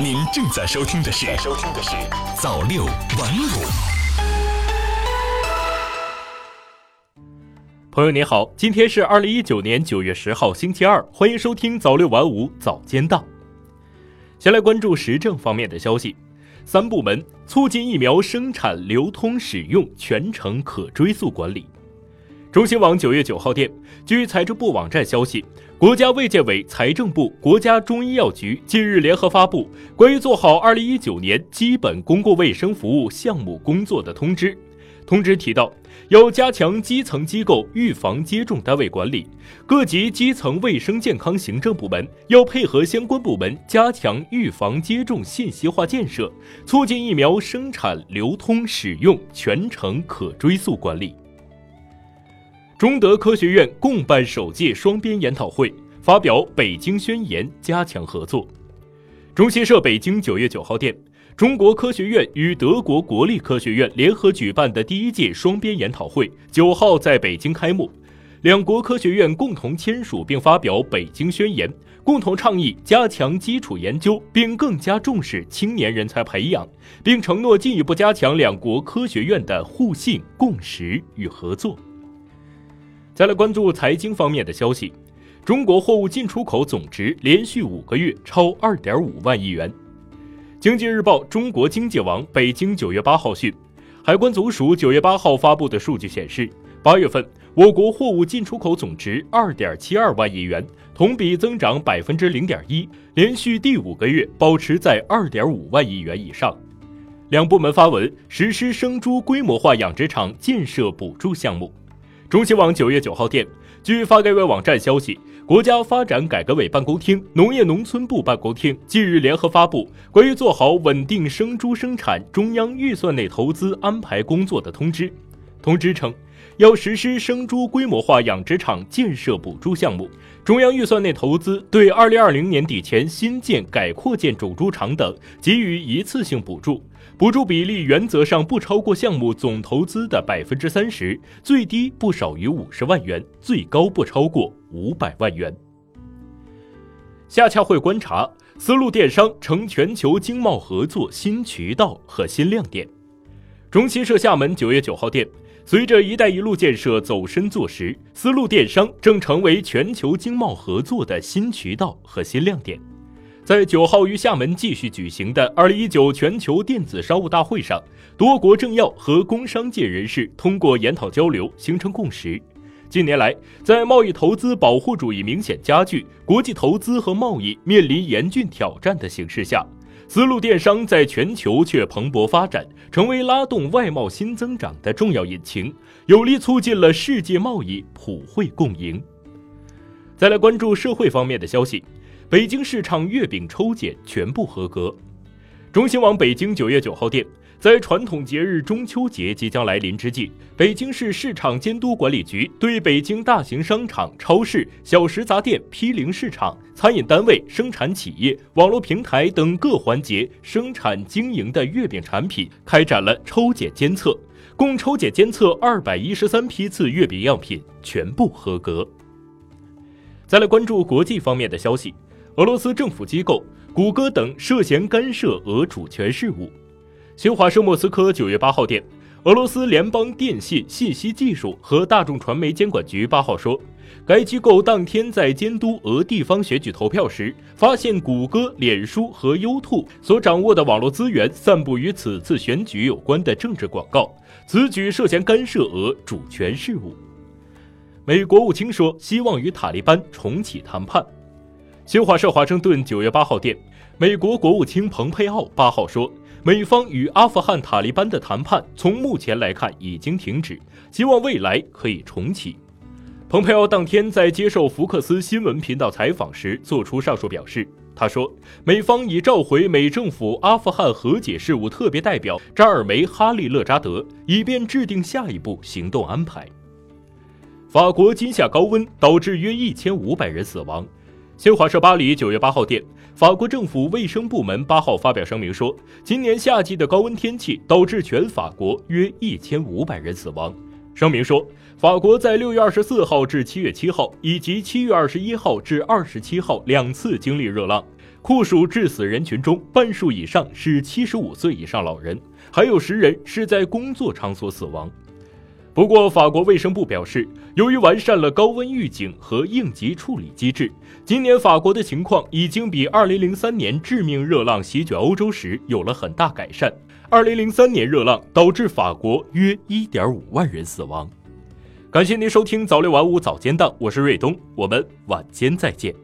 您正在收听的是《收听的是早六晚五》。朋友您好，今天是二零一九年九月十号星期二，欢迎收听早六晚五早间档。先来关注时政方面的消息，三部门促进疫苗生产、流通、使用全程可追溯管理。中新网九月九号电，据财政部网站消息，国家卫健委、财政部、国家中医药局近日联合发布关于做好二零一九年基本公共卫生服务项目工作的通知。通知提到，要加强基层机构预防接种单位管理，各级基层卫生健康行政部门要配合相关部门加强预防接种信息化建设，促进疫苗生产、流通、使用全程可追溯管理。中德科学院共办首届双边研讨会，发表《北京宣言》，加强合作。中新社北京九月九号电，中国科学院与德国国立科学院联合举办的第一届双边研讨会九号在北京开幕，两国科学院共同签署并发表《北京宣言》，共同倡议加强基础研究，并更加重视青年人才培养，并承诺进一步加强两国科学院的互信、共识与合作。再来关注财经方面的消息，中国货物进出口总值连续五个月超二点五万亿元。经济日报中国经济网北京九月八号讯，海关总署九月八号发布的数据显示，八月份我国货物进出口总值二点七二万亿元，同比增长百分之零点一，连续第五个月保持在二点五万亿元以上。两部门发文实施生猪规模化养殖场建设补助项目。中新网九月九号电，据发改委网站消息，国家发展改革委办公厅、农业农村部办公厅近日联合发布关于做好稳定生猪生产中央预算内投资安排工作的通知。通知称，要实施生猪规模化养殖场建设补助项目，中央预算内投资对二零二零年底前新建、改扩建种猪场等给予一次性补助。补助比例原则上不超过项目总投资的百分之三十，最低不少于五十万元，最高不超过五百万元。夏洽会观察，丝路电商成全球经贸合作新渠道和新亮点。中新社厦门九月九号电，随着“一带一路”建设走深做实，丝路电商正成为全球经贸合作的新渠道和新亮点。在九号于厦门继续举行的二零一九全球电子商务大会上，多国政要和工商界人士通过研讨交流形成共识。近年来，在贸易投资保护主义明显加剧、国际投资和贸易面临严峻挑战的形势下，丝路电商在全球却蓬勃发展，成为拉动外贸新增长的重要引擎，有力促进了世界贸易普惠共赢。再来关注社会方面的消息。北京市场月饼抽检全部合格。中新网北京九月九号电，在传统节日中秋节即将来临之际，北京市市场监督管理局对北京大型商场、超市、小食杂店、批零市场、餐饮单位、生产企业、网络平台等各环节生产经营的月饼产品开展了抽检监测，共抽检监测二百一十三批次月饼样品，全部合格。再来关注国际方面的消息。俄罗斯政府机构、谷歌等涉嫌干涉俄主权事务。新华社莫斯科九月八号电，俄罗斯联邦电信、信息技术和大众传媒监管局八号说，该机构当天在监督俄地方选举投票时，发现谷歌、脸书和优兔所掌握的网络资源散布与此次选举有关的政治广告，此举涉嫌干涉俄主权事务。美国务卿说，希望与塔利班重启谈判。新华社华盛顿九月八号电，美国国务卿蓬佩奥八号说，美方与阿富汗塔利班的谈判从目前来看已经停止，希望未来可以重启。蓬佩奥当天在接受福克斯新闻频道采访时作出上述表示，他说，美方已召回美政府阿富汗和解事务特别代表扎尔梅哈利勒扎德，以便制定下一步行动安排。法国今夏高温导致约一千五百人死亡。新华社巴黎九月八号电，法国政府卫生部门八号发表声明说，今年夏季的高温天气导致全法国约一千五百人死亡。声明说，法国在六月二十四号至七月七号以及七月二十一号至二十七号两次经历热浪，酷暑致死人群中，半数以上是七十五岁以上老人，还有十人是在工作场所死亡。不过，法国卫生部表示，由于完善了高温预警和应急处理机制，今年法国的情况已经比2003年致命热浪席卷欧洲时有了很大改善。2003年热浪导致法国约1.5万人死亡。感谢您收听早六晚五早间档，我是瑞东，我们晚间再见。